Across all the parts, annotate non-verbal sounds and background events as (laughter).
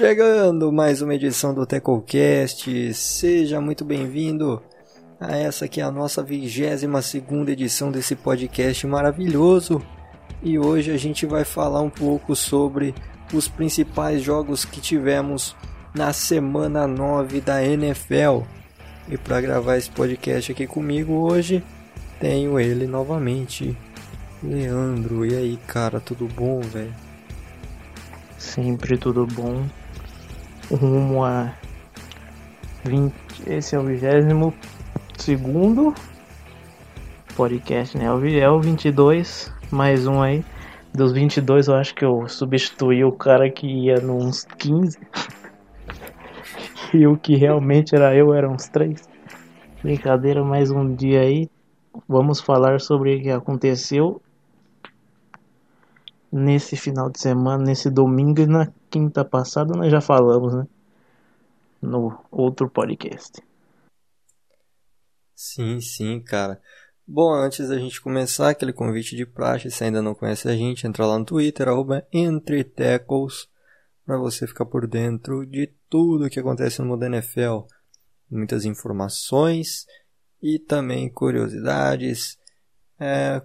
Chegando mais uma edição do TecoCast, seja muito bem-vindo a essa que é a nossa 22 segunda edição desse podcast maravilhoso. E hoje a gente vai falar um pouco sobre os principais jogos que tivemos na semana 9 da NFL. E para gravar esse podcast aqui comigo hoje, tenho ele novamente, Leandro. E aí, cara, tudo bom, velho? Sempre tudo bom. Rumo a 20. Esse é o 22 segundo podcast, né? É o 22, mais um aí. Dos 22, eu acho que eu substituí o cara que ia nos 15. (laughs) e o que realmente era eu era uns 3. Brincadeira, mais um dia aí. Vamos falar sobre o que aconteceu nesse final de semana, nesse domingo e na quinta passada nós já falamos, né? No outro podcast. Sim, sim, cara. Bom, antes da gente começar, aquele convite de praxe, se ainda não conhece a gente, entra lá no Twitter, arroba EntreTackles, para você ficar por dentro de tudo que acontece no mundo NFL. Muitas informações e também curiosidades, é,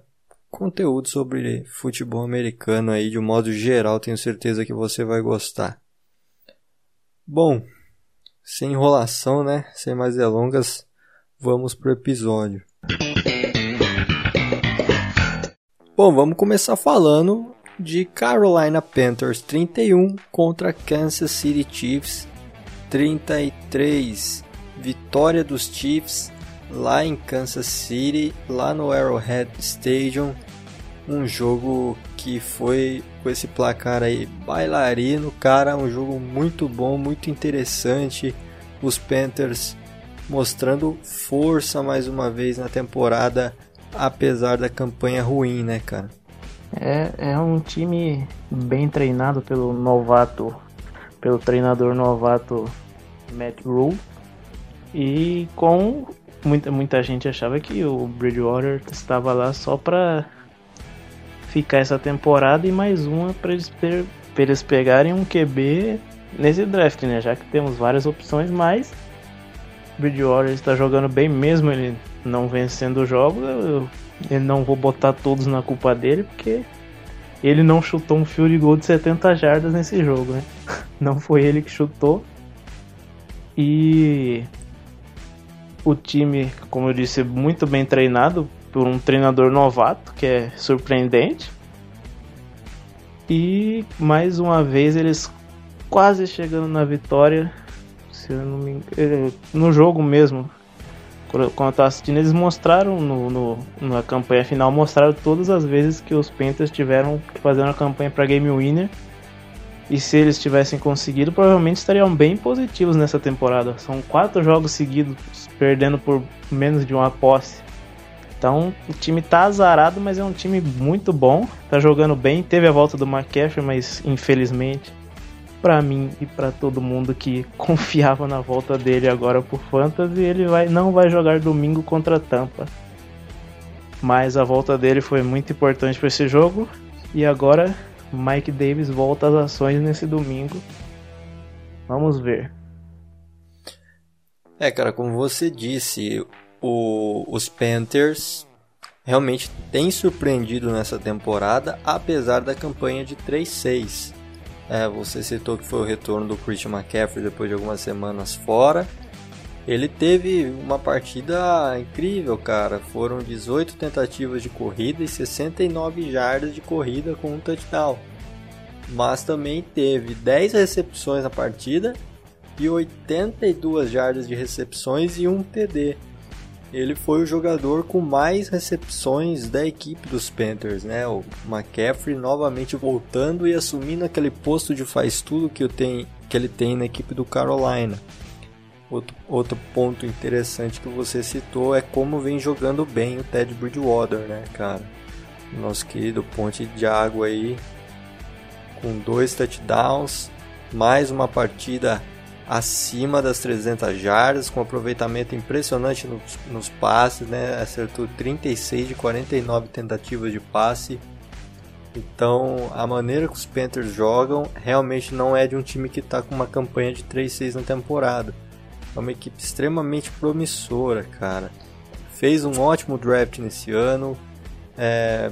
conteúdo sobre futebol americano aí de um modo geral, tenho certeza que você vai gostar. Bom, sem enrolação, né? Sem mais delongas, vamos pro episódio. Bom, vamos começar falando de Carolina Panthers 31 contra Kansas City Chiefs 33. Vitória dos Chiefs lá em Kansas City, lá no Arrowhead Stadium. Um jogo que foi com esse placar aí bailarino, cara, um jogo muito bom, muito interessante. Os Panthers mostrando força mais uma vez na temporada, apesar da campanha ruim, né, cara? É, é um time bem treinado pelo novato, pelo treinador novato Matt Rule e com muita, muita gente achava que o Bridgewater estava lá só para ficar essa temporada e mais uma para eles, eles pegarem um QB nesse draft, né? Já que temos várias opções, mas Bridgewater está jogando bem mesmo ele não vencendo jogos. Eu, eu não vou botar todos na culpa dele, porque ele não chutou um field goal de 70 jardas nesse jogo, né? (laughs) Não foi ele que chutou. E o time, como eu disse, muito bem treinado por um treinador novato, que é surpreendente. E mais uma vez eles quase chegando na vitória. Se eu não me engano, eh, no jogo mesmo. Quando eu tava assistindo, eles mostraram no, no, na campanha final, mostraram todas as vezes que os Panthers tiveram que fazer uma campanha para Game Winner e se eles tivessem conseguido, provavelmente estariam bem positivos nessa temporada. São quatro jogos seguidos perdendo por menos de uma posse. Então o time tá azarado, mas é um time muito bom. Tá jogando bem. Teve a volta do McCaffrey, mas infelizmente, para mim e para todo mundo que (laughs) confiava na volta dele agora por Fantasy, ele vai, não vai jogar domingo contra Tampa. Mas a volta dele foi muito importante para esse jogo. E agora Mike Davis volta às ações nesse domingo. Vamos ver. É, cara, como você disse, o, os Panthers realmente têm surpreendido nessa temporada, apesar da campanha de 3-6. É, você citou que foi o retorno do Christian McCaffrey depois de algumas semanas fora. Ele teve uma partida incrível, cara. Foram 18 tentativas de corrida e 69 jardas de corrida com um touchdown. Mas também teve 10 recepções na partida e 82 jardas de recepções e um TD. Ele foi o jogador com mais recepções da equipe dos Panthers, né? O McCaffrey novamente voltando e assumindo aquele posto de faz tudo que, que ele tem na equipe do Carolina. Outro, outro ponto interessante que você citou é como vem jogando bem o Ted Bridgewater, né, cara? Nosso querido Ponte de Água aí, com dois touchdowns, mais uma partida acima das 300 jardas, com aproveitamento impressionante nos, nos passes, né? Acertou 36 de 49 tentativas de passe. Então, a maneira que os Panthers jogam realmente não é de um time que está com uma campanha de 3-6 na temporada. É uma equipe extremamente promissora, cara. Fez um ótimo draft nesse ano. É...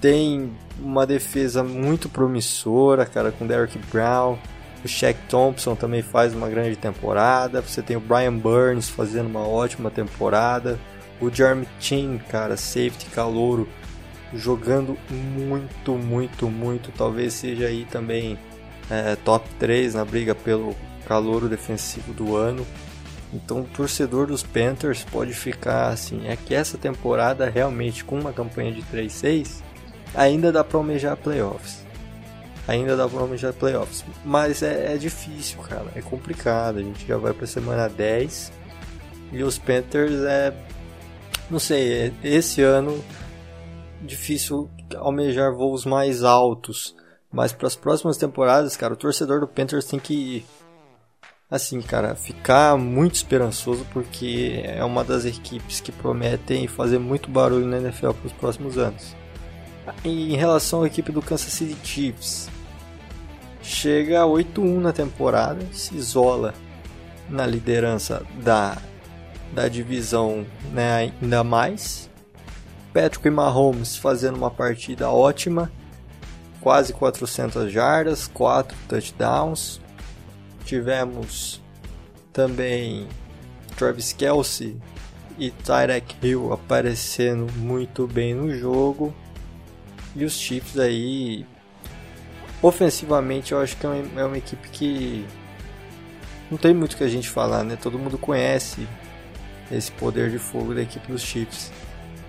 Tem uma defesa muito promissora, cara, com Derrick Brown. O Shaq Thompson também faz uma grande temporada. Você tem o Brian Burns fazendo uma ótima temporada. O Jeremy Chin, cara, safety calouro, jogando muito, muito, muito. Talvez seja aí também é, top 3 na briga pelo calouro defensivo do ano. Então, o torcedor dos Panthers pode ficar assim: é que essa temporada realmente com uma campanha de 3-6 ainda dá para almejar playoffs. Ainda dá para almejar playoffs. Mas é, é, difícil, cara. É complicado. A gente já vai para semana 10. E os Panthers é. Não sei, é, esse ano difícil almejar voos mais altos. Mas para as próximas temporadas, cara, o torcedor do Panthers tem que assim, cara, ficar muito esperançoso porque é uma das equipes que prometem fazer muito barulho na NFL para os próximos anos. Em relação à equipe do Kansas City Chiefs, chega a 8-1 na temporada, se isola na liderança da, da divisão né, ainda mais. Patrick Mahomes fazendo uma partida ótima, quase 400 jardas, 4 touchdowns. Tivemos também Travis Kelsey e Tyrek Hill aparecendo muito bem no jogo. E os Chiefs aí, ofensivamente, eu acho que é uma, é uma equipe que não tem muito que a gente falar, né? Todo mundo conhece esse poder de fogo da equipe dos Chiefs.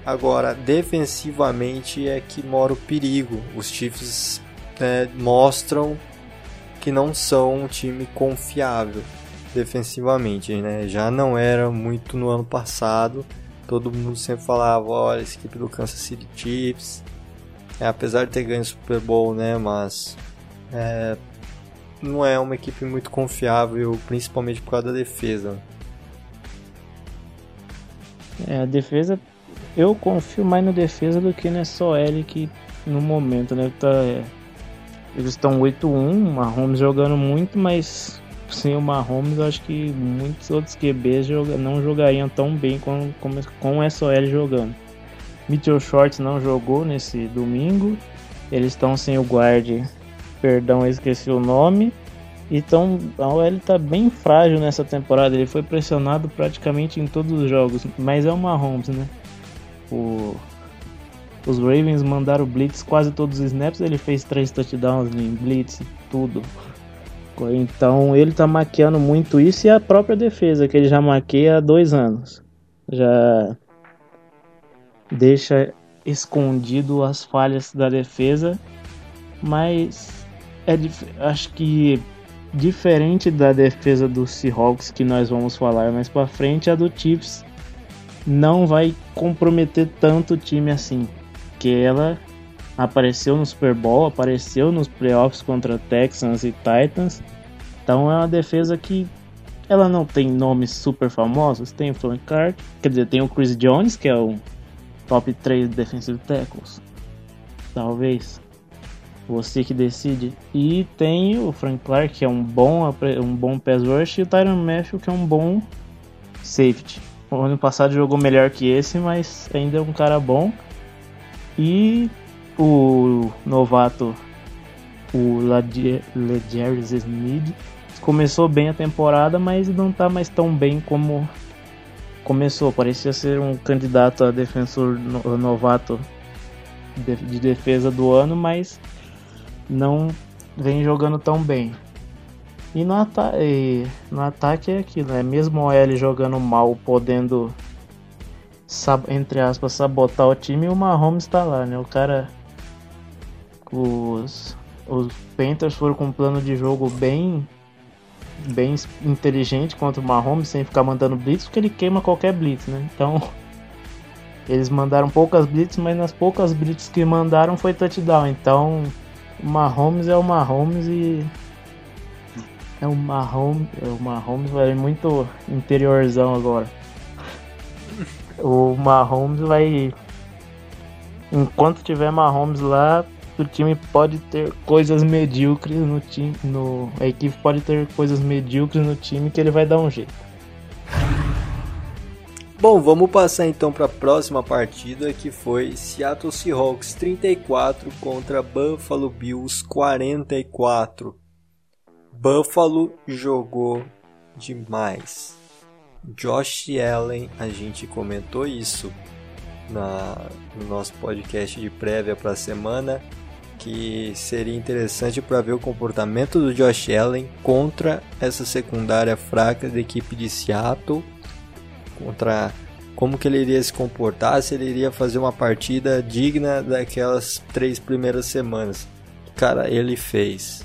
Agora, defensivamente é que mora o perigo. Os Chiefs né, mostram que não são um time confiável defensivamente, né? Já não era muito no ano passado. Todo mundo sempre falava, olha, essa equipe do Kansas City Chiefs é, apesar de ter ganho o Super Bowl, né, mas é, não é uma equipe muito confiável, principalmente por causa da defesa. É, a defesa, eu confio mais na defesa do que nessa OL que no momento, né, tá, é, eles estão 8-1, o Mahomes jogando muito, mas sem o Mahomes acho que muitos outros QBs joga, não jogariam tão bem com, com, com o SOL jogando. Mitchell Shorts não jogou nesse domingo. Eles estão sem o guard, perdão, esqueci o nome. Então a OL está bem frágil nessa temporada. Ele foi pressionado praticamente em todos os jogos, mas é o Mahomes, né? O... Os Ravens mandaram blitz quase todos os snaps. Ele fez três touchdowns em blitz, tudo. Então ele está maquiando muito isso e a própria defesa que ele já maqueia há dois anos. Já deixa escondido as falhas da defesa, mas é acho que diferente da defesa do Seahawks que nós vamos falar mais para frente, a do Chiefs não vai comprometer tanto o time assim, que ela apareceu no Super Bowl, apareceu nos playoffs contra Texans e Titans. Então é uma defesa que ela não tem nomes super famosos, tem o Frank Clark, quer dizer, tem o Chris Jones, que é o top 3 defensive tackles. Talvez. Você que decide. E tem o Frank Clark, que é um bom, um bom pass rush, e o Tyron Matthew, que é um bom safety. O ano passado jogou melhor que esse, mas ainda é um cara bom. E o novato, o Ledgers Smith, começou bem a temporada, mas não tá mais tão bem como começou, parecia ser um candidato a defensor novato de defesa do ano, mas não vem jogando tão bem. E no, ata e no ataque é aquilo, é mesmo o L jogando mal, podendo entre aspas sabotar o time, o Mahomes está lá, né? O cara os os Panthers foram com um plano de jogo bem bem inteligente contra o Mahomes, sem ficar mandando blitz, porque ele queima qualquer blitz, né? Então, (laughs) eles mandaram poucas blitz, mas nas poucas blitz que mandaram foi touchdown. Então, o Mahomes é o Mahomes e é o Mahomes, é o Mahomes vai muito interiorzão agora. O Mahomes vai enquanto tiver Mahomes lá, o time pode ter coisas medíocres no time. No, a equipe pode ter coisas medíocres no time que ele vai dar um jeito. Bom, vamos passar então para a próxima partida que foi Seattle Seahawks 34 contra Buffalo Bills 44. Buffalo jogou demais. Josh Allen, a gente comentou isso na, no nosso podcast de prévia para a semana, que seria interessante para ver o comportamento do Josh Allen contra essa secundária fraca da equipe de Seattle contra como que ele iria se comportar, se ele iria fazer uma partida digna daquelas três primeiras semanas. Cara, ele fez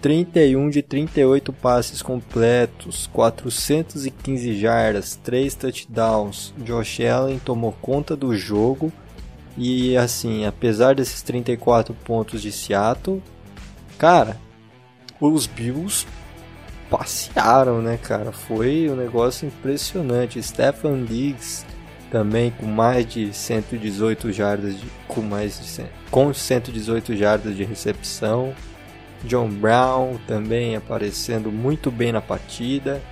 31 de 38 passes completos, 415 jardas, 3 touchdowns. Josh Allen tomou conta do jogo e assim, apesar desses 34 pontos de Seattle, cara, os Bills passearam, né, cara? Foi um negócio impressionante. Stefan Diggs também com mais de 118 jardas de, com mais de com 118 jardas de recepção. John Brown também aparecendo muito bem na partida.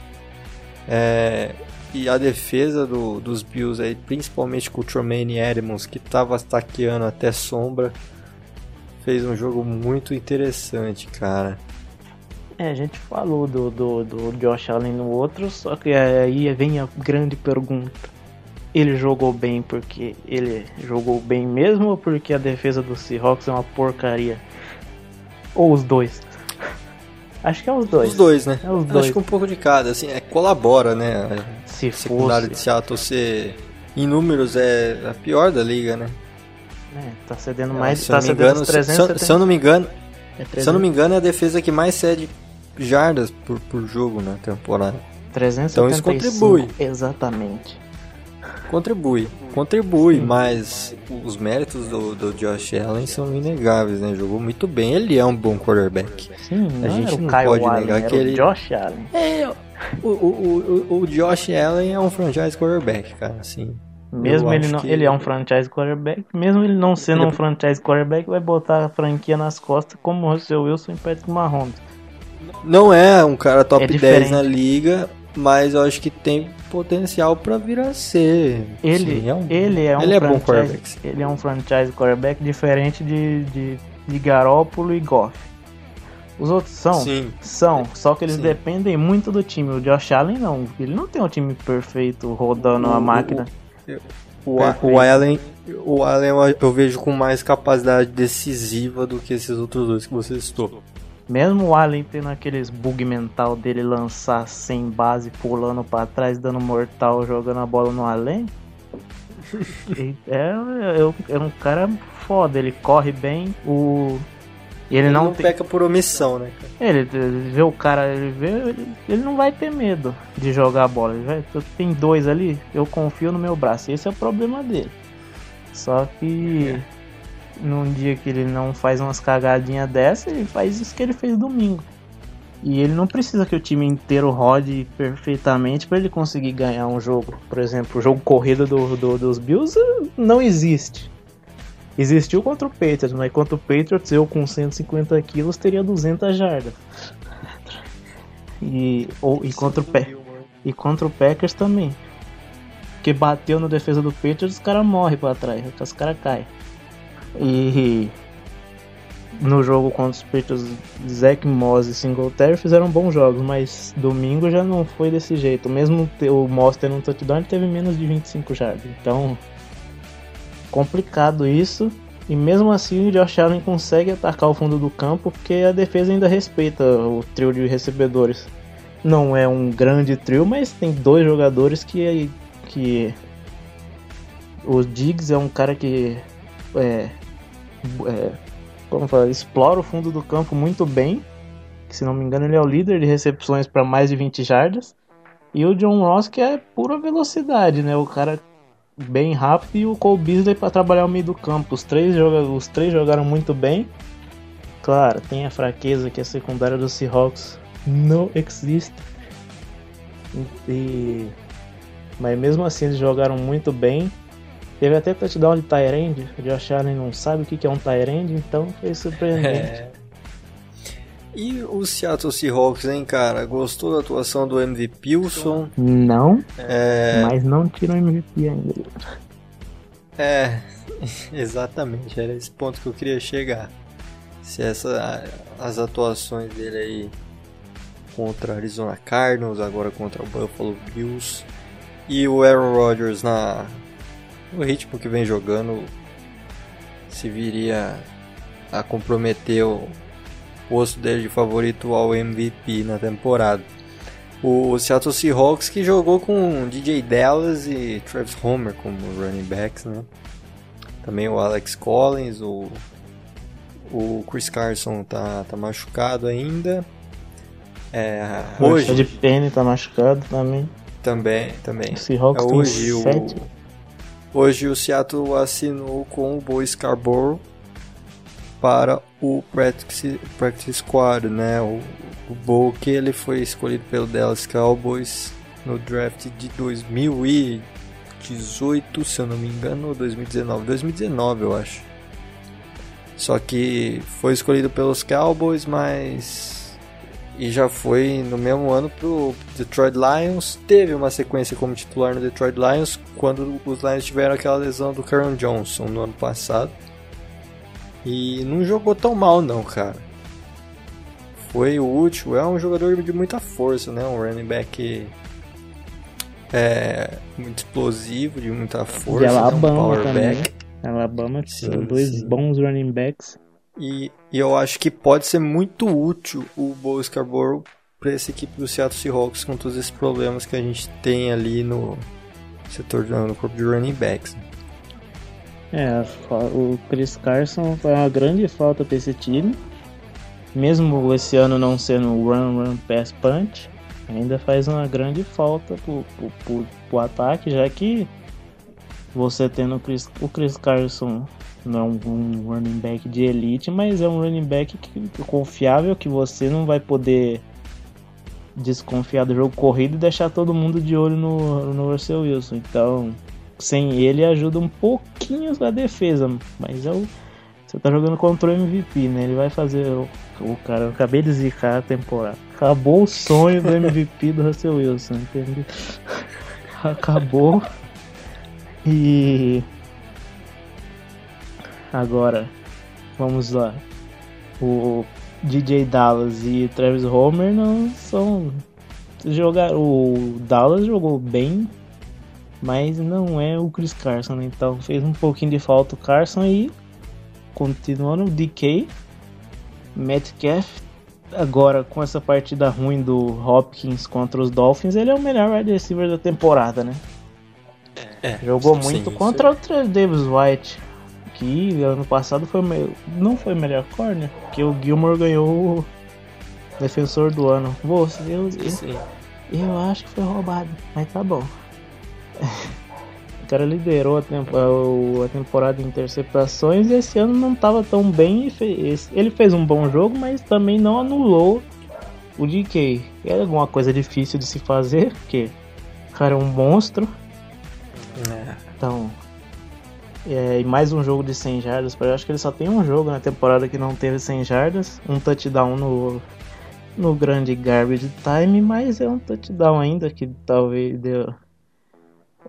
É, e a defesa do, dos Bills aí, principalmente com o Tremaine Edmonds, que estava taqueando até sombra, fez um jogo muito interessante, cara. É, a gente falou do, do, do Josh Allen no outro, só que aí vem a grande pergunta. Ele jogou bem porque ele jogou bem mesmo ou porque a defesa do Seahawks é uma porcaria? Ou os dois? Acho que é os dois. Os dois, né? É os dois. Acho que um pouco de cada, assim, é, colabora, né? Se secundário de Seattle ser em números é a pior da liga, né? É, tá cedendo mais, se tá cedendo engano, os se, 370. se eu não me engano, é se eu não me engano é a defesa que mais cede jardas por, por jogo na temporada. 375. Então isso contribui. Exatamente. Contribui, contribui, mas os méritos do, do Josh Allen são inegáveis, né? Jogou muito bem, ele é um bom quarterback. Sim, A gente não pode Allen, negar que o ele- Josh Allen. É, o, o, o, o Josh Allen é um franchise quarterback, cara, assim. Mesmo ele não, que- ele é um franchise quarterback, mesmo ele não sendo Ele- um franchise quarterback, vai botar a franquia nas costas como o Russell Wilson e Patrick Mahomes. Não é um cara top É 10 diferente. na liga, mas eu acho que tem potencial pra vir a ser. Ele, Sim, é um, ele é um ele é bom franchise, quarterback. ele é um franchise quarterback diferente de, de, de Garópolo e Goff. Os outros são, Sim. são, só que eles Sim. dependem muito do time. O Josh Allen não, ele não tem um time perfeito rodando O- a o- máquina. O, A- o Allen, o Allen eu- eu vejo com mais capacidade decisiva do que esses outros dois que você citou. Mesmo o Allen tendo aqueles bug mental dele lançar sem base, pulando pra trás, dando mortal, jogando a bola no além. (laughs) ele é, é, é um cara foda, ele corre bem, o. e ele, não, tem. peca por omissão, né, cara? Ele, ele vê o cara, ele vê, ele, ele não vai ter medo de jogar a bola. Ele vai, tem dois ali, eu confio no meu braço. Esse é o problema dele. Só que num dia que ele não faz umas cagadinhas dessa, ele faz isso que ele fez domingo. E ele não precisa que o time inteiro rode perfeitamente para ele conseguir ganhar um jogo. Por exemplo, o jogo corrida do, do- dos Bills não existe. Existiu contra o Patriots, mas contra o Patriots eu com 150 quilos teria 200 jardas. E, ou, e, contra o, Pa- e contra o Packers também. Porque bateu na defesa do Patriots, os caras morrem pra trás, os caras caem. E no jogo contra os Patriots, Zach Moss e Singletary fizeram bons jogos, mas domingo já não foi desse jeito. Mesmo o Moss tendo um touchdown, ele teve menos de 25 jardas. Então, complicado isso. E mesmo assim o Josh Allen consegue atacar o fundo do campo porque a defesa ainda respeita o trio de recebedores. Não é um grande trio, mas tem dois jogadores que. que o Diggs é um cara que. É, é, como explora o fundo do campo muito bem. Que, se não me engano, ele é o líder de recepções para mais de 20 jardas. E o John Ross, que é pura velocidade, né? O cara bem rápido e o Cole Beasley para trabalhar o meio do campo. Os três, joga, os três jogaram muito bem. Claro, tem a fraqueza que a secundária do Seahawks não existe. E, mas mesmo assim eles jogaram muito bem. Teve até touchdown de Tyrande. O Josh Allen não sabe o que é um Tyrande, então foi surpreendente. É. E o Seattle Seahawks, hein, cara? Gostou da atuação do MVP Wilson? Não, é... mas não tirou o MVP ainda. É, (laughs) exatamente, era esse ponto que eu queria chegar. Se essa, as atuações dele aí contra Arizona Cardinals, agora contra o Buffalo Bills e o Aaron Rodgers na o ritmo que vem jogando se viria a comprometer o posto dele de favorito ao MVP na temporada. O Seattle Seahawks que jogou com DJ Dallas e Travis Homer como running backs, né? Também o Alex Collins, o, o Chris Carson tá, tá machucado ainda. É, hoje. O de Penny tá machucado também. Também, também. O Seahawks é, hoje, o, hoje o Seattle assinou com o Bo Scarborough para o practice, practice squad, né? O, o Bo que ele foi escolhido pelo Dallas Cowboys no draft de 2018, se eu não me engano, ou 2019, 2019 eu acho. Só que foi escolhido pelos Cowboys, mas e já foi no mesmo ano pro Detroit Lions. Teve uma sequência como titular no Detroit Lions quando os Lions tiveram aquela lesão do Karen Johnson no ano passado. E não jogou tão mal não, cara. Foi útil, é um jogador de muita força, né? Um running back é, muito explosivo, de muita força, de Alabama um power também. back. Alabama sim, dois sim. bons running backs. E, e, eu acho que pode ser muito útil o Bo Scarborough para essa equipe do Seattle Seahawks com todos esses problemas que a gente tem ali no setor no corpo de running backs. É, o Chris Carson foi uma grande falta para esse time. Mesmo esse ano não sendo run, run, pass, punch, ainda faz uma grande falta pro, pro, pro, pro ataque, já que você tendo o Chris, o Chris Carson não é um, um, running back de elite, mas é um running back que, confiável que você não vai poder desconfiar do jogo corrido e deixar todo mundo de olho no, no Russell Wilson. Então, sem ele ajuda um pouquinho a defesa, mas é o, você tá jogando contra o MVP, né? Ele vai fazer o, o cara, eu acabei de zicar a temporada. Acabou o sonho do MVP do Russell Wilson, entendeu? (laughs) Acabou. E agora vamos lá. O DJ Dallas e Travis Homer não são jogar o Dallas jogou bem mas não é o Chris Carson, então fez um pouquinho de falta o Carson e continuando o DK, Metcalf, agora com essa partida ruim do Hopkins contra os Dolphins, ele é o melhor wide receiver da temporada, né? É, Jogou muito sim, contra sim. o Davis White, que ano passado foi não foi o melhor corner, porque o Gilmore ganhou o defensor do ano. Você, eu, eu, eu acho que foi roubado, mas tá bom. (laughs) O cara liderou a, tempo, a, temporada de interceptações e esse ano não estava tão bem. Ele fez um bom jogo, mas também não anulou o DK. Era alguma coisa difícil de se fazer, porque o cara é um monstro. É. Então, é, e mais um jogo de 100 jardas. Eu acho que ele só tem um jogo na temporada que não teve 100 jardas. Um touchdown no, no grande garbage time, mas é um touchdown ainda que talvez deu,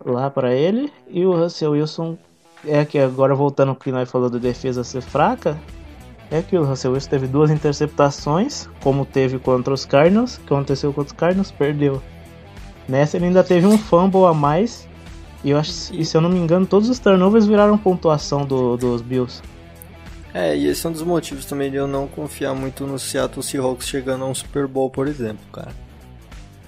lá para ele. E o Russell Wilson é que agora voltando ao que nós falou da defesa ser fraca, é que o Russell Wilson teve duas interceptações, como teve contra os Cardinals, que aconteceu contra os Cardinals, perdeu. Nessa ele ainda teve um fumble a mais. E eu acho, e se eu não me engano, todos os turnovers viraram pontuação do, dos Bills. É, e esse é um dos motivos também de eu não confiar muito no Seattle Seahawks chegando a um Super Bowl, por exemplo, cara.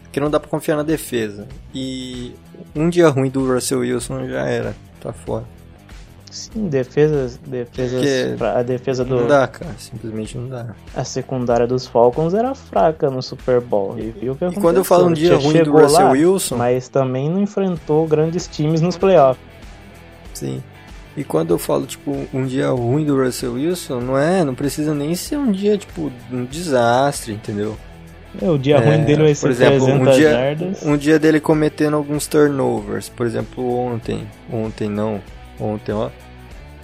Porque não dá pra confiar na defesa. E um dia ruim do Russell Wilson já era. Tá fora. Sim, defesas, defesas a defesa do não dá, cara, simplesmente não dá. A secundária dos Falcons era fraca no Super Bowl e viu que E quando eu falo um dia ruim do Russell lá, Wilson, mas também não enfrentou grandes times nos playoffs. Sim. E quando eu falo tipo um dia ruim do Russell Wilson, não é, não precisa nem ser um dia tipo um desastre, entendeu? É, o dia é, ruim dele vai ser por exemplo, 300 um dia, jardas. Um dia dele cometendo alguns turnovers. Por exemplo, ontem. Ontem não. Ontem, ó.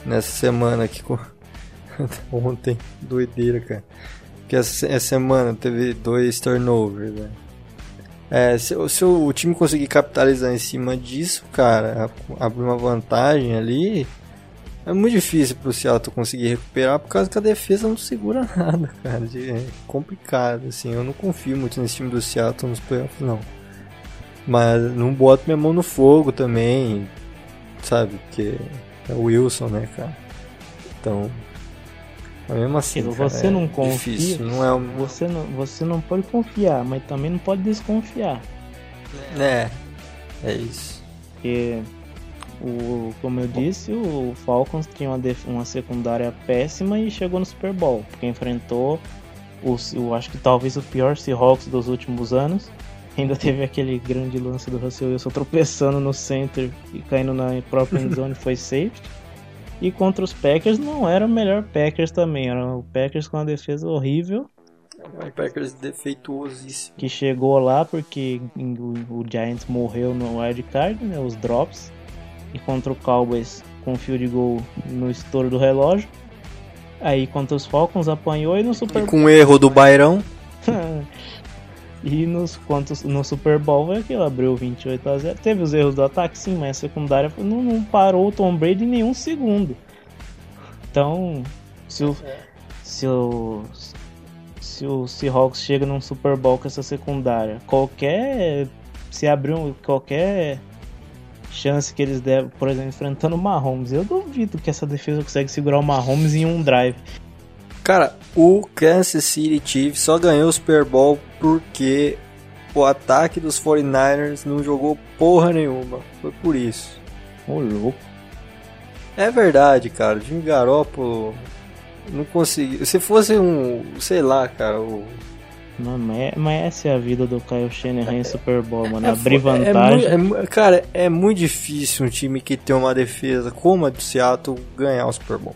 Nessa semana aqui com. (laughs) ontem, doideira, cara. Porque essa, essa semana teve dois turnovers, né? É, se, se, o time conseguir capitalizar em cima disso, cara, abrir uma vantagem ali, é muito difícil pro Seattle conseguir recuperar por causa que a defesa não segura (laughs) nada, cara. É complicado, assim. Eu não confio muito nesse time do Seattle nos playoffs, não. Mas não boto minha mão no fogo também, sabe? Porque é o Wilson, né, cara? Então, mas mesmo assim, você cara, não é confia, difícil, não é um... você não, você não pode confiar, mas também não pode desconfiar. É, é isso. Porque o, como eu disse, o Falcons tinha uma, def, uma secundária péssima e chegou no Super Bowl, porque enfrentou o, eu acho que talvez o pior Seahawks dos últimos anos. Ainda teve aquele grande lance do Russell Wilson tropeçando no center e caindo na própria endzone foi safety. E contra os Packers não era o melhor Packers também, era o Packers com uma defesa horrível. O Packers defeituosíssimo. Que chegou lá porque o, Giants morreu no wild card, né, os drops. E contra o Cowboys com field goal no estouro do relógio. Aí contra os Falcons apanhou e no Super. E com o erro do Bairão. E nos, quantos, no Super Bowl foi aquilo, abriu 28 a 0 Teve os erros do ataque, sim, mas a secundária não, não parou o Tom Brady em nenhum segundo. Então, se o, se o, se o Seahawks chega num Super Bowl com essa secundária, qualquer. Se abrir um, qualquer chance que eles devem, por exemplo, enfrentando o Mahomes, eu duvido que essa defesa consegue segurar o Mahomes em um drive. Cara, o Kansas City Chiefs só ganhou o Super Bowl porque o ataque dos 49ers não jogou porra nenhuma. Foi por isso. Ô louco. É verdade, cara. O Jimmy Garoppolo não conseguiu. Se fosse um, sei lá, cara, o mas, é, mas essa é a vida do Kyle Shanahan em Super Bowl, mano. É, Abrir vantagem. É, é, cara, é muito difícil um time que tem uma defesa como a do Seattle ganhar o Super Bowl.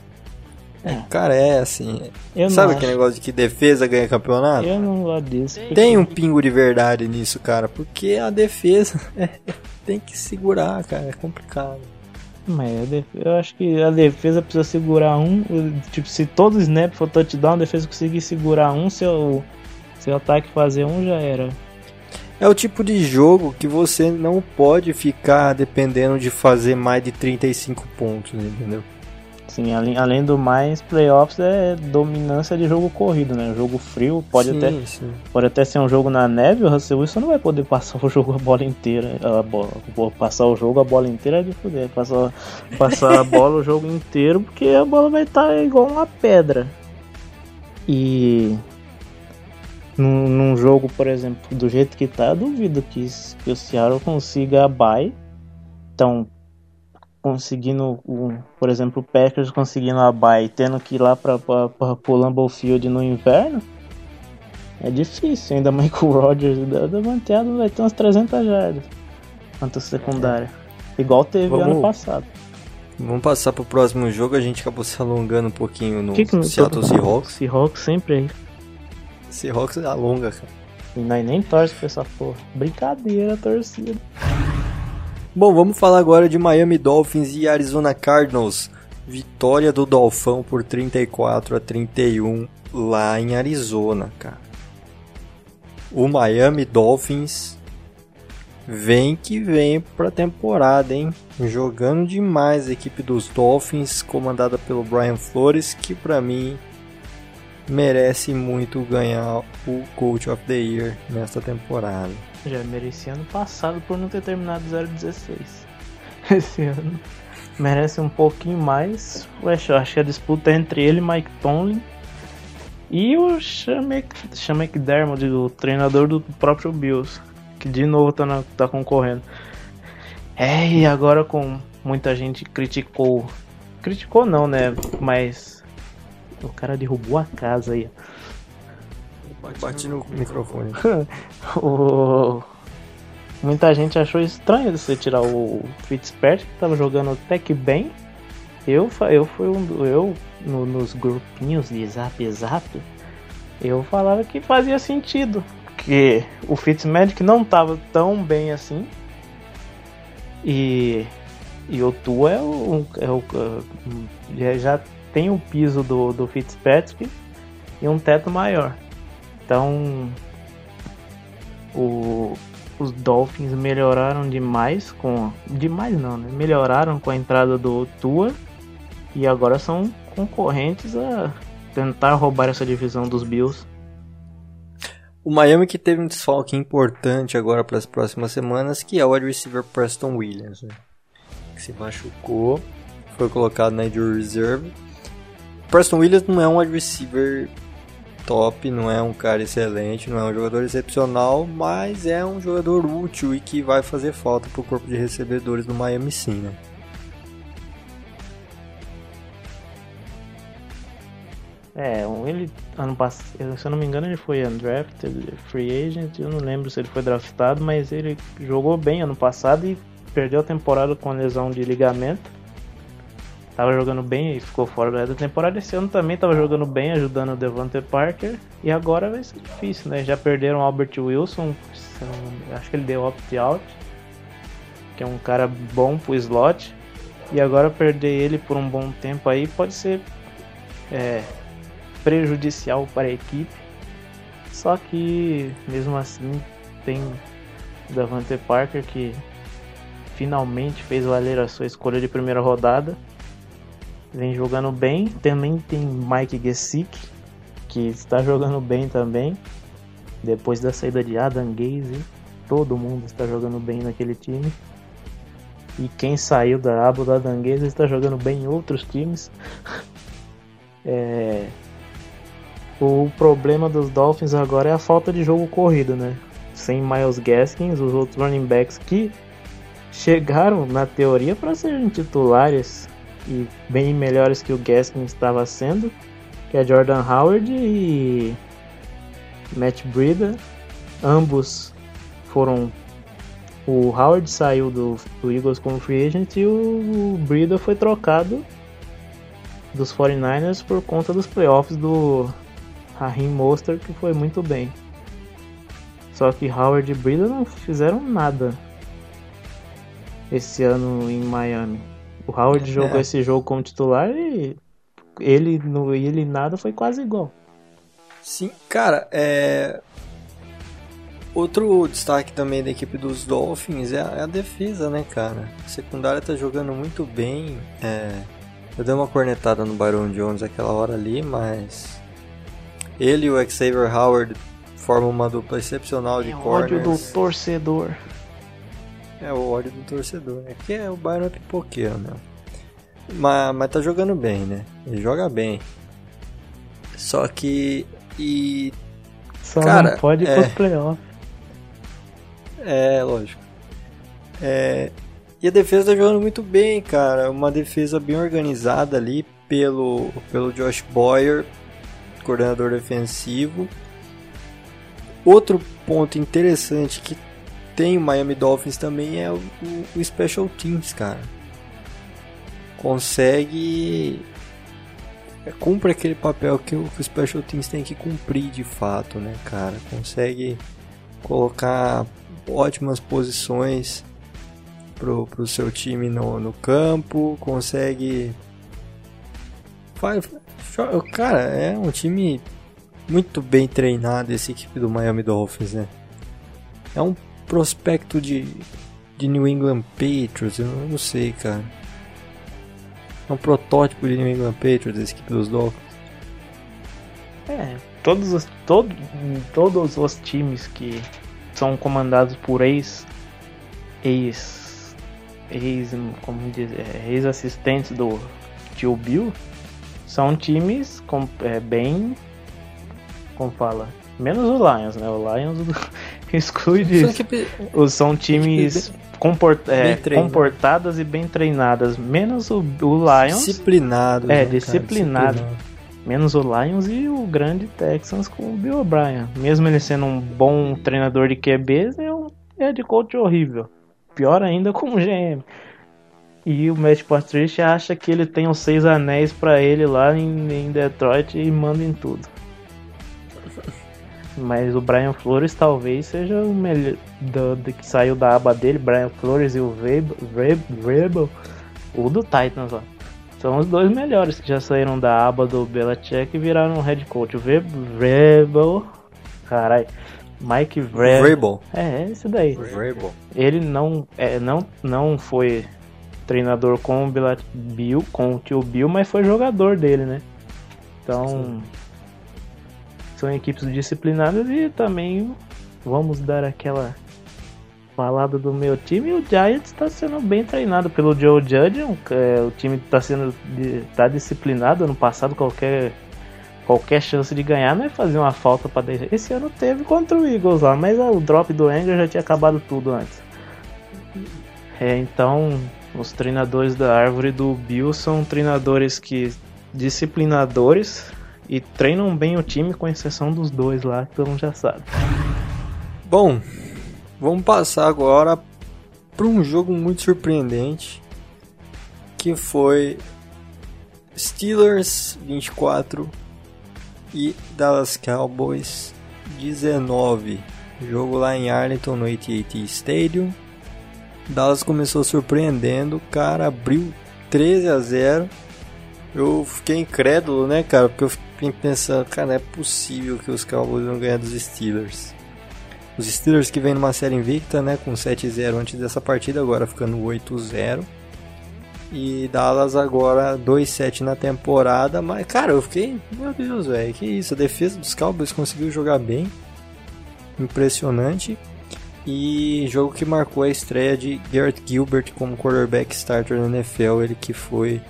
É. Cara, é assim. Eu sabe aquele negócio de que defesa ganha campeonato? Eu não gosto disso. Porque... Tem um pingo de verdade nisso, cara. Porque a defesa (laughs) tem que segurar, cara. É complicado. Mas eu acho que a defesa precisa segurar um. Tipo, se todo snap for touchdown, a defesa conseguir segurar um, se o, se o ataque fazer um, já era. É o tipo de jogo que você não pode ficar dependendo de fazer mais de 35 pontos, entendeu? Sim, além, além do mais, playoffs é dominância de jogo corrido, né? Jogo frio, pode, sim, até, sim. pode até ser um jogo na neve, o Russell Wilson não vai poder (laughs) passar o jogo a bola inteira. A bola, passar o jogo a bola inteira é de poder. Passar, passar a bola o jogo inteiro, porque a bola vai estar tá igual uma pedra. E num, num, jogo, por exemplo, do jeito que tá, duvido que, que o Seattle consiga a bye. Então, conseguindo, um, por exemplo, o Packers conseguindo a bye tendo que ir lá para o Lambeau Field no inverno, é difícil. Ainda mais (laughs) com o Rodgers da, da manteada vai ter umas 300 jardas quanto secundária. Igual teve Vamos... ano passado. Vamos passar pro próximo jogo, a gente acabou se alongando um pouquinho no que que Seattle Seahawks. Seahawks sempre aí. Seahawks alonga, cara. E nós nem torce pra essa porra. Brincadeira, torcida. Bom, vamos falar agora de Miami Dolphins e Arizona Cardinals. Vitória do Dolphão por 34 a 31 lá em Arizona, cara. O Miami Dolphins vem que vem pra temporada, hein? Jogando demais a equipe dos Dolphins, comandada pelo Brian Flores, que pra mim merece muito ganhar o Coach of the Year nesta temporada. Já merecia ano passado por não ter terminado 016. (laughs) Esse ano merece um pouquinho mais. Eu acho que a disputa é entre ele e Mike Tomlin. E o Shamek Dermody, o treinador do próprio Bills, que de novo tá, na, tá concorrendo. É, e agora com muita gente criticou. Criticou não, né? Mas o cara derrubou a casa aí. Bate no microfone. (laughs) o... Muita gente achou estranho você tirar o Fitzpatrick, que tava jogando até que bem. Eu, eu fui um eu no, nos grupinhos de Zap Zap, eu falava que fazia sentido, porque o Fitzmagic não tava tão bem assim. E E o Tua é o, é o já, já tem o piso do, do Fitzpatrick e um teto maior. Então o, os Dolphins melhoraram demais com. Demais não, né? Melhoraram com a entrada do Tua e agora são concorrentes a tentar roubar essa divisão dos Bills. O Miami que teve um desfalque importante agora para as próximas semanas, que é o wide receiver Preston Williams, né? que se machucou, foi colocado na injury reserve. Preston Williams não é um wide receiver top, não é um cara excelente, não é um jogador excepcional, mas é um jogador útil e que vai fazer falta para o corpo de recebedores do Miami sim, né? É, ele ano passado, se eu não me engano, ele foi undrafted, free agent, eu não lembro se ele foi draftado, mas ele jogou bem ano passado e perdeu a temporada com lesão de ligamento. Tava jogando bem e ficou fora da temporada. Esse ano também tava jogando bem, ajudando o Devante Parker. E agora vai ser difícil, né? Já perderam o Albert Wilson, acho que ele deu opt-out, que é um cara bom pro slot. E agora perder ele por um bom tempo aí pode ser é, prejudicial para a equipe. Só que mesmo assim tem Davante Parker que finalmente fez valer a sua escolha de primeira rodada. Vem jogando bem. Também tem Mike Gesicki que está jogando bem também. Depois da saída de Adam Gaze, todo mundo está jogando bem naquele time. E quem saiu da aba da Adam Gaze está jogando bem em outros times. (laughs) é, o problema dos Dolphins agora é a falta de jogo corrido, né? Sem Miles Gaskins, os outros running backs que chegaram na teoria para serem titulares e bem melhores que o Gaskins estava sendo, que é Jordan Howard e Matt Breida. Ambos foram o Howard saiu do, do Eagles como free agent e o, Breida foi trocado dos 49ers por conta dos playoffs do Raheem Mostert que foi muito bem. Só que Howard e Breida não fizeram nada esse ano em Miami. O Howard é. jogou esse jogo como titular e ele no ele nada foi quase igual. Sim, cara, é outro destaque também da equipe dos Dolphins é a, é a defesa, né, cara? A secundária tá jogando muito bem. É... Eu dei uma cornetada no Byron Jones aquela hora ali, mas ele e o Xavier Howard formam uma dupla excepcional de é corners. ódio do torcedor. É o ódio do torcedor, né? Que é o Byron é pipoqueiro, né? Mas, mas tá jogando bem, né? Ele joga bem. Só que. E. Só cara, não pode é, pros playoffs. É, lógico. É, e a defesa tá jogando muito bem, cara. Uma defesa bem organizada ali pelo, pelo Josh Boyer coordenador defensivo. Outro ponto interessante que tem o Miami Dolphins também é o, o Special Teams, cara. Consegue. É, cumpre aquele papel que o, que o Special Teams tem que cumprir de fato, né, cara? Consegue colocar ótimas posições pro, pro seu time no, no campo, consegue. Faz, Cara, é um time muito bem treinado essa equipe do Miami Dolphins, né? É um prospecto de, de New England Patriots, eu não sei, cara. É um protótipo de New England Patriots, essa equipe dos Dolphins. É, todos os, todo, todos os times que são comandados por ex ex ex como dizer, ex assistentes do tio Bill são times com, é, bem. Como fala? Menos o Lions, né? O Lions exclui disso. Os são times comport, é, comportadas e bem treinadas. Menos o, o Lions. Disciplinado. É, né, disciplinado. disciplinado. Menos o Lions e o grande Texans com o Bill O'Brien. Mesmo ele sendo um bom treinador de QB, é um head coach horrível. Pior ainda com o GM. E o Matt Patricia acha que ele tem os seis anéis para ele lá em, em, Detroit e manda em tudo. Mas o Brian Flores talvez seja o melhor do, do, que saiu da aba dele, Brian Flores e o Vrabel, O do Titans, ó. São os dois melhores que já saíram da aba do Belichick e viraram head coach. O Vrabel. Carai. Mike Vrabel. É, é esse daí. Vrabel. Ele não, é, não, não foi treinador com o Bill, com o tio Bill, mas foi jogador dele, né? Então. São equipes disciplinadas e também vamos dar aquela falada do meu time, o Giants está sendo bem treinado pelo Joe Judge. É, o time está sendo tá disciplinado. Ano passado qualquer qualquer chance de ganhar não é fazer uma falta para deixar. Esse ano teve contra o Eagles lá, mas o drop do Anger já tinha acabado tudo antes. É, então os treinadores da árvore do Bill são treinadores que disciplinadores e treinam bem o time, com exceção dos dois lá, que todo mundo já sabe. Bom, Vamos passar agora para um jogo muito surpreendente que foi Steelers 24 e Dallas Cowboys 19. Jogo lá em Arlington no AT&T Stadium. Dallas começou surpreendendo, cara abriu 13 a 0. Eu fiquei incrédulo, né, cara? Porque eu fiquei pensando, cara, é possível que os Cowboys vão ganhar dos Steelers. Os Steelers que vem numa série invicta, né, com 7-0 antes dessa partida, agora ficando 8-0. E Dallas agora 2-7 na temporada, mas cara, eu fiquei, meu Deus, velho, que isso, a defesa dos Cowboys conseguiu jogar bem. Impressionante. E jogo que marcou a estreia de Garrett Gilbert como quarterback starter na NFL, ele que foi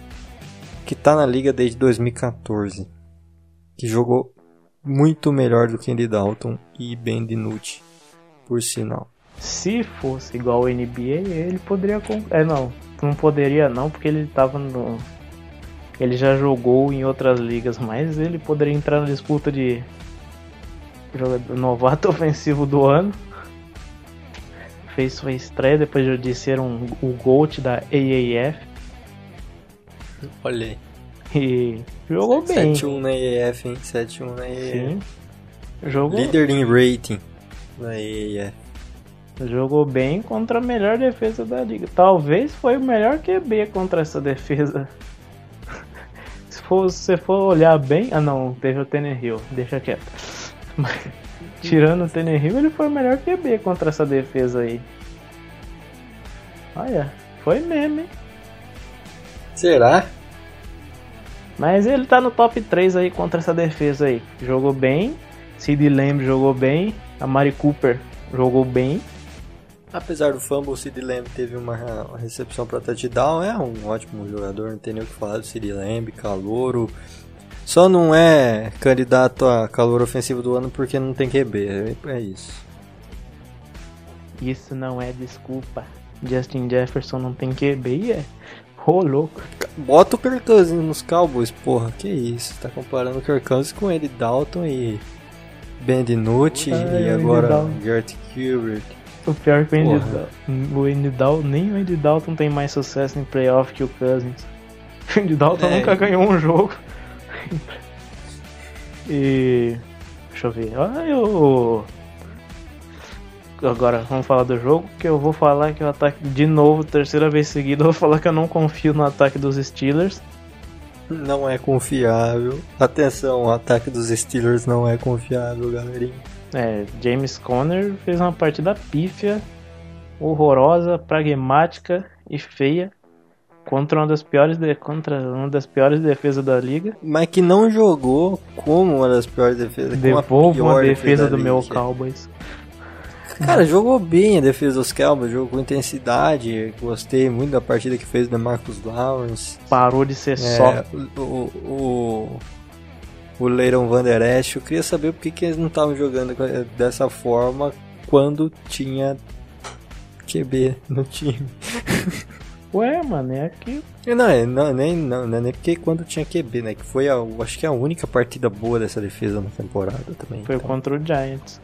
que tá na liga desde 2014. Que jogou muito melhor do que Andy Dalton e Ben DiNucci por sinal. Se fosse igual ao NBA, ele poderia. É, não. Não poderia, não, porque ele tava no. Ele já jogou em outras ligas, mas ele poderia entrar na disputa de. Jogador novato (laughs) ofensivo do ano. Fez sua estreia depois de ser um, o GOAT da AAF. Olha aí. E jogou bem. 7-1 na AAF, hein? 7-1 na AAF. Sim. Jogou... Líder em rating. Aí, é. Jogou bem contra a melhor defesa da liga. Talvez foi o melhor QB contra essa defesa. (laughs) se, for, se for olhar bem. Ah não, teve o Tenerhill, deixa quieto. (laughs) Mas, tirando o Tenerhill, ele foi o melhor QB contra essa defesa aí. Olha, foi mesmo, hein? Será? Mas ele tá no top 3 aí contra essa defesa aí. Jogou bem. Sid Lamb jogou bem. A Mari Cooper jogou bem. Apesar do fumble, o Sid Lamb teve uma recepção para touchdown. É um ótimo jogador, não tem nem o que falar do Sid Lamb, calouro. Só não é candidato a calor ofensivo do ano porque não tem QB. É, é isso. Isso não é desculpa. Justin Jefferson não tem QB e é. Ô, oh, louco. Bota o Kirk Cousins nos Cowboys, porra. Que isso? Tá comparando o Kirk Cousins com ele, Dalton e Ben DiNucci e agora Gert Gilbert. O pior é que o Andy, o Andy Dalton, nem o Andy Dalton tem mais sucesso em playoff que o Cousins. (laughs) O Andy Dalton é. nunca ganhou um jogo. (laughs) e. Deixa eu ver. Olha eu. Agora vamos falar do jogo, que eu vou falar que o ataque de novo, terceira vez seguida, eu vou falar que eu não confio no ataque dos Steelers não é confiável. Atenção, o ataque dos Steelers não é confiável, galerinha. É, James Conner fez uma partida pífia, horrorosa, pragmática e feia contra uma das piores de, contra uma das piores defesas da liga. Mas que não jogou como uma das piores defesas. Devolvo uma defesa, defesa do meu Cowboys. Cara, jogou bem a defesa dos Cowboys, jogou com intensidade. Gostei muito da partida que fez o Marcus Lawrence. Parou de ser é, só. O, o, o Leiron Van Der Esch, eu queria saber por que, que eles não estavam jogando dessa forma quando tinha QB no time. (laughs) Ué, mano, é aqui. Não, é, não, nem, não, não é nem porque quando tinha QB, né? Que foi a, acho que é a única partida boa dessa defesa na temporada também. Foi então. contra o Giants.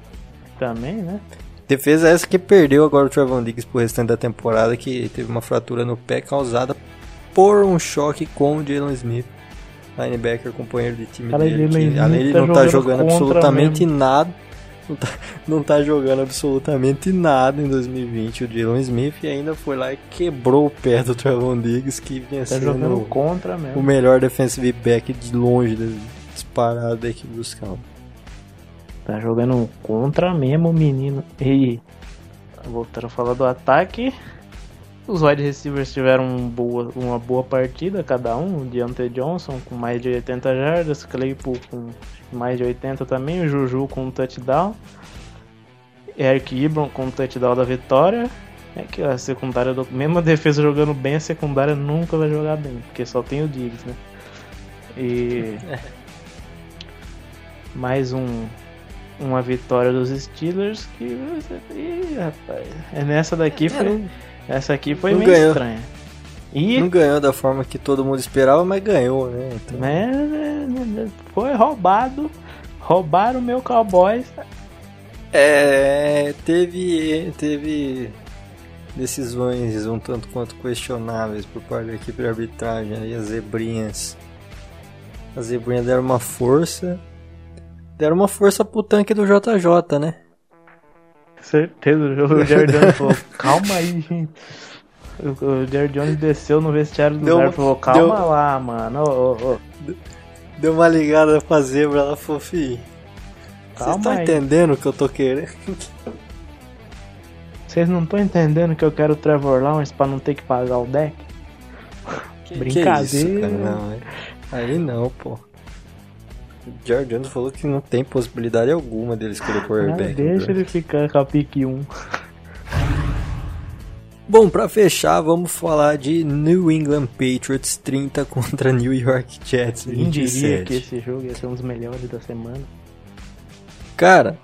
Também, né? Defesa essa que perdeu agora o Trevon Diggs pro restante da temporada, que teve uma fratura no pé causada por um choque com o Jalen Smith, linebacker, companheiro de time Cara, dele. Que, além de tá não estar tá jogando absolutamente mesmo. nada, (laughs) não tá, não tá jogando absolutamente nada em 2020 o Jalen Smith e ainda foi lá e quebrou o pé do Trevon Diggs que vinha Tá sendo jogando contra o mesmo. melhor defensive back de longe disparado da equipe dos Cowboys. Tá jogando contra mesmo, menino. E voltando a falar do ataque, os wide receivers tiveram um boa, uma boa partida, cada um. O Deontay Johnson com mais de 80 jardas, Claypool com mais de 80 também, o Juju com um touchdown, Eric Ibron com um touchdown da vitória. É que a secundária, do, mesmo a defesa jogando bem, a secundária nunca vai jogar bem, porque só tem o Diggs, né? E (laughs) mais um uma vitória dos Steelers que Ih, rapaz, é nessa daqui foi essa aqui foi Não meio ganhou. estranha. E Não ganhou da forma que todo mundo esperava, mas ganhou, né? Então, né, foi roubado, roubaram o meu Cowboys. É, teve, teve decisões um tanto quanto questionáveis por parte da equipe de arbitragem. Aí as zebrinhas, as zebrinhas deram uma força, deram uma força pro tanque do JJ, né? Certeza, o Jared (laughs) Jones falou, calma aí, gente. O Jared Jones desceu no vestiário do Deu lugar e falou, calma deu- lá, mano. ô, ô, Deu uma ligada pra zebra, ela falou, fi, vocês estão entendendo o que eu tô querendo? Vocês não estão entendendo que eu quero o Trevor Lawrence pra não ter que pagar o deck? Que- (laughs) Brincadeira. Que isso, cara? Não, é- aí não, pô. Jared Jones falou que não tem possibilidade alguma dele escolher Ah, quarterback. no deixa ele ficar com a pique 1. Bom, pra fechar, vamos falar de New England Patriots 30 contra New York Jets Quem diria 27. que esse jogo ia ser um dos melhores da semana? Cara,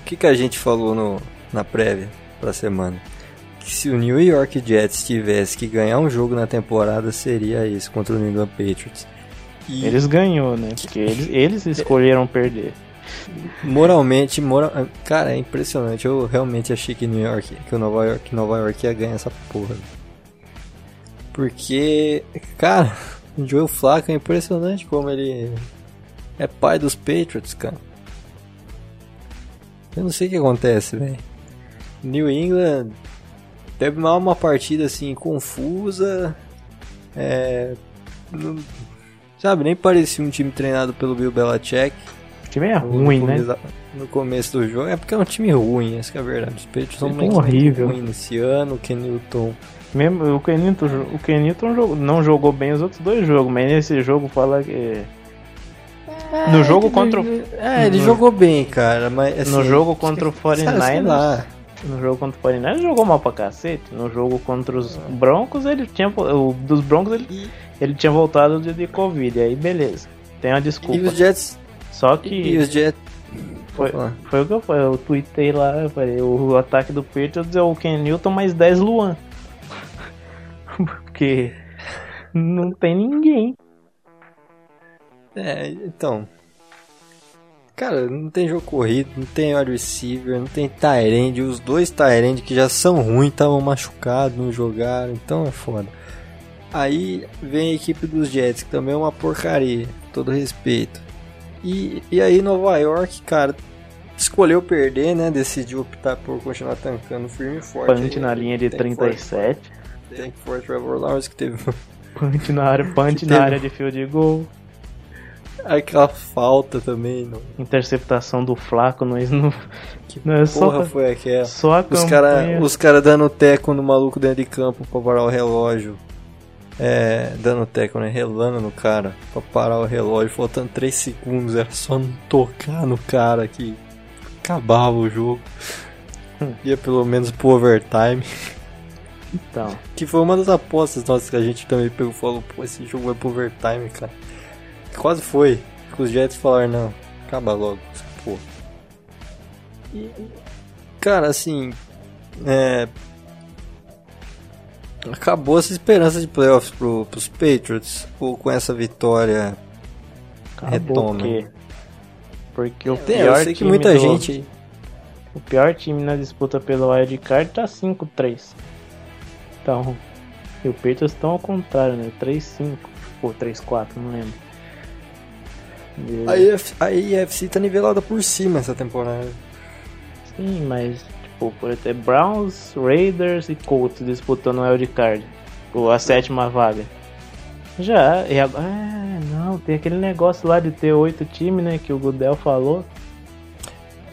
o que, que a gente falou no, na prévia pra semana? Que se o New York Jets tivesse que ganhar um jogo na temporada, seria esse contra o New England Patriots. E Eles ganhou, né? Porque eles, eles escolheram perder. moralmente, moral... cara, é impressionante. Eu realmente achei que New York, que o Nova York, que Nova York ia ganhar essa porra. Porque, cara, (laughs) o Joel Flacco é impressionante como ele é pai dos Patriots, cara. Eu não sei o que acontece, velho. New England teve mal uma partida assim confusa. É, sabe, nem parecia um time treinado pelo Bill Belichick. O time é No ruim, né? começo da- No começo do jogo. É porque é um time ruim, essa que é a verdade. Os Patriots são muito horrível. ruim nesse ano. O Ken Newton. Mesmo o Kenilton, o Kenilton jogou- não jogou bem os outros dois jogos, mas nesse jogo fala que. No jogo contra o- É, ele no- jogou bem, cara. Mas, assim, no jogo contra o sei- sei 49ers. lá. No jogo contra o 49ers ele jogou mal pra cacete. No jogo contra os Broncos, ele tinha. O dos Broncos ele, ele tinha voltado de, de Covid. Aí beleza. Tem uma E desculpa. os Jets. Só E que os Jets. foi, foi o que eu falei. Eu tuitei lá, eu falei, o ataque do Patriots é o Ken Newton mais 10 Luan. (laughs) Porque não tem ninguém. É, então. Cara, não tem jogo corrido, não tem wide receiver, não tem Tyrande. Os dois Tyrande que já são ruins estavam machucados, não jogaram, então é foda. Aí vem a equipe dos Jets, que também é uma porcaria, todo respeito. E, e aí Nova York, cara, escolheu perder, né? Decidiu optar por continuar tancando firme e forte. Punch aí. na linha de Tem 37. Forte, tem forte Trevor Lawrence que teve Punch na área, (laughs) punch Que na área de field goal. aquela falta também. Não. Interceptação do Flaco, não, não, não é só, Porra, foi aquela. só a Os caras cara dando teco no maluco dentro de campo pra parar o relógio. É, dando teco, né? Relando no cara pra parar o relógio, faltando 3 segundos. Era só não tocar no cara que acabava o jogo. (laughs) Ia pelo menos pro overtime. Então, (laughs) Que foi uma das apostas nossas que a gente também pegou e falou: pô, esse jogo vai pro overtime, cara. Quase foi. Os Jets falaram: não, acaba logo, porra. E, cara, assim. É. Acabou essa esperança de playoffs pro, pros Patriots. Ou com essa vitória. acabou Retoma. porque porque o pior eu sei que time muita do- gente. o pior time na disputa pelo wild card tá 5-3. Então, e o Patriots estão ao contrário, né? 3-5 ou 3-4, não lembro. A IF- a IFC tá nivelada por cima essa temporada. Sim, mas tipo, por ter Browns, Raiders e Colts disputando o wildcard, ou a sétima vaga. Já, e agora. É, não, tem aquele negócio lá de ter oito times, né? Que o Gudel falou.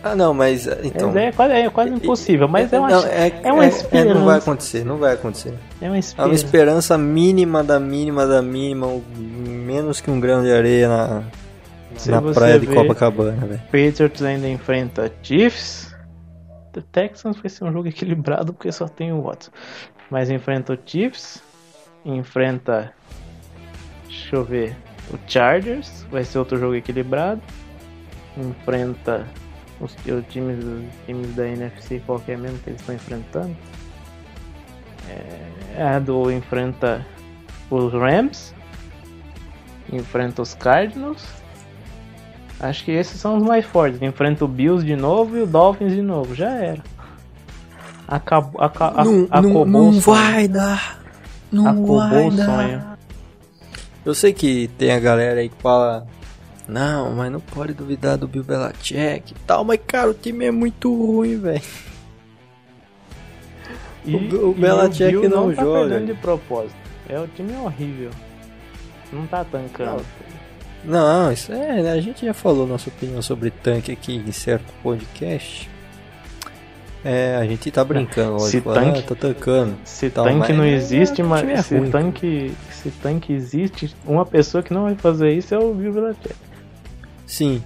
Ah, não, mas então. É, é quase, é quase impossível, mas é, uma, não, é, é uma esperança. É, não vai acontecer, não vai acontecer. É uma esperança. É uma esperança mínima da mínima da mínima, menos que um grão de areia na, na praia de Copacabana, velho. Patriots ainda enfrenta Chiefs. The Texans vai ser um jogo equilibrado porque só tem o Watson. Mas enfrenta o Chiefs, enfrenta Deixa eu ver. O Chargers vai ser outro jogo equilibrado. Enfrenta os, os times, os times da NFC, qual que é mesmo que eles estão enfrentando. É, a do enfrenta os Rams. Enfrenta os Cardinals. Acho que esses são os mais fortes. Enfrenta o Bills de novo e o Dolphins de novo. Já era. Acabou, aca, não, acabou não, não vai dar. Não acabou vai o dar. sonho. Eu sei que tem a galera aí que fala não, mas não pode duvidar do Bill Belichick e tal, mas cara, o time é muito ruim, velho. O, o Belichick não, não tá joga. perdendo de propósito. É o time é horrível. Não tá tancando. Não, isso é, a gente já falou nossa opinião sobre tanque aqui em certo podcast. É, a gente tá brincando, Se lógico, tanque- ah, tá tancando. Se Então, tanque não é- existe, o mas é se ruim, tanque, se tanque existe, uma pessoa que não vai fazer isso é o Bill Belichick. Sim,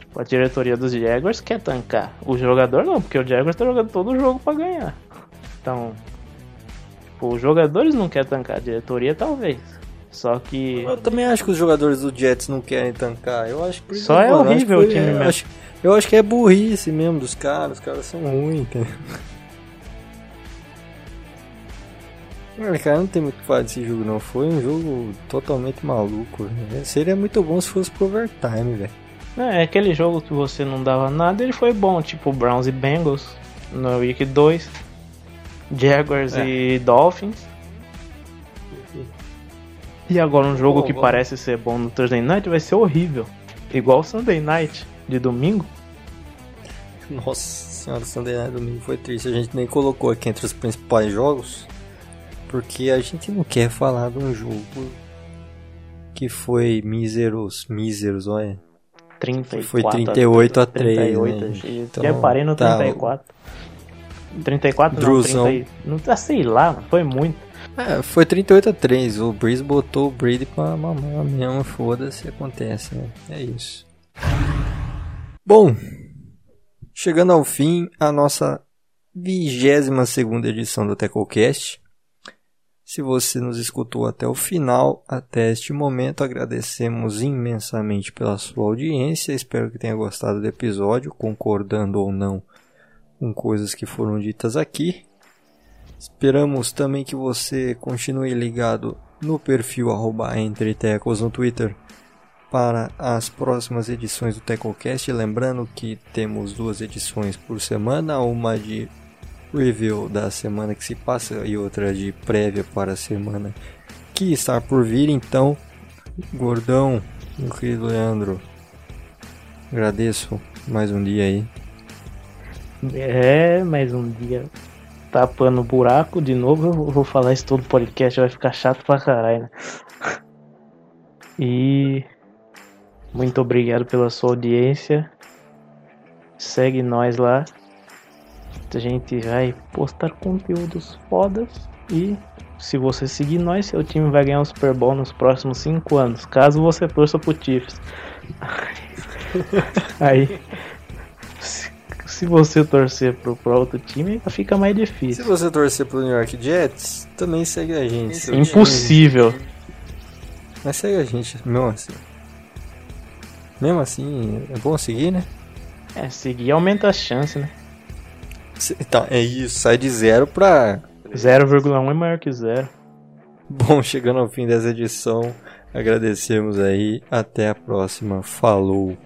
Tipo, A diretoria dos Jaguars quer tancar. O jogador não, porque o Jaguars tá jogando todo o jogo pra ganhar. Então, tipo, os jogadores não querem tancar, a diretoria talvez. Só que eu também acho que os jogadores do Jets não querem tancar. Eu acho que Só é horrível o time eu mesmo. Acho, eu acho que é burrice mesmo dos caras, os caras são ruins, entendeu? (laughs) Olha, cara, não tem muito o que falar desse jogo não. Foi um jogo totalmente maluco. Né? Seria muito bom se fosse pro overtime, velho. é aquele jogo que você não dava nada, ele foi bom, tipo Browns e Bengals no Week 2, Jaguars É. e Dolphins. E agora um jogo Bom, que bom. parece ser bom no Thursday Night vai ser horrível. Igual o Sunday Night de domingo. Nossa senhora, Sunday Night Domingo foi triste. A gente nem colocou aqui entre os principais jogos. Porque a gente não quer falar de um jogo que foi míseros, míseros, olha. 34 Foi 38 a 3, 38, né, então, Já parei no tá, 34. 34 Druzão. não, 30, não tá, sei lá, foi muito. É, foi 38 a 3. O Breeze botou o Brady pra mamar mesmo. Foda-se, acontece, né? É isso. Bom, chegando ao fim, a nossa 22 segunda edição do TecoCast. Se você nos escutou até o final, até este momento, agradecemos imensamente pela sua audiência. Espero que tenha gostado do episódio, concordando ou não com coisas que foram ditas aqui. Esperamos também que você continue ligado no perfil arroba Entre Tecos no Twitter para as próximas edições do TecoCast. Lembrando que temos duas edições por semana, uma de review da semana que se passa e outra de prévia para a semana que está por vir. Então, gordão, meu querido Leandro, agradeço mais um dia aí. É, mais um dia tapando buraco de novo. Eu vou falar isso todo podcast, vai ficar chato pra caralho, né? E muito obrigado pela sua audiência. Segue nós lá. A gente vai postar conteúdos fodas. E se você seguir nós, seu time vai ganhar o Super Bowl nos próximos 5 anos. Caso você torça pro Chiefs. (laughs) Aí. Se- Se você torcer pro, pro outro time, fica mais Se difícil. você torcer pro New York Jets, também segue a gente. Impossível. Mas segue a gente, mesmo assim. Mesmo assim, é bom seguir, né? É, seguir aumenta a chance, né? Se- Então, é isso, sai de zero pra. 0,1 é maior que zero. Bom, chegando ao fim dessa edição, agradecemos aí. Até a próxima. Falou.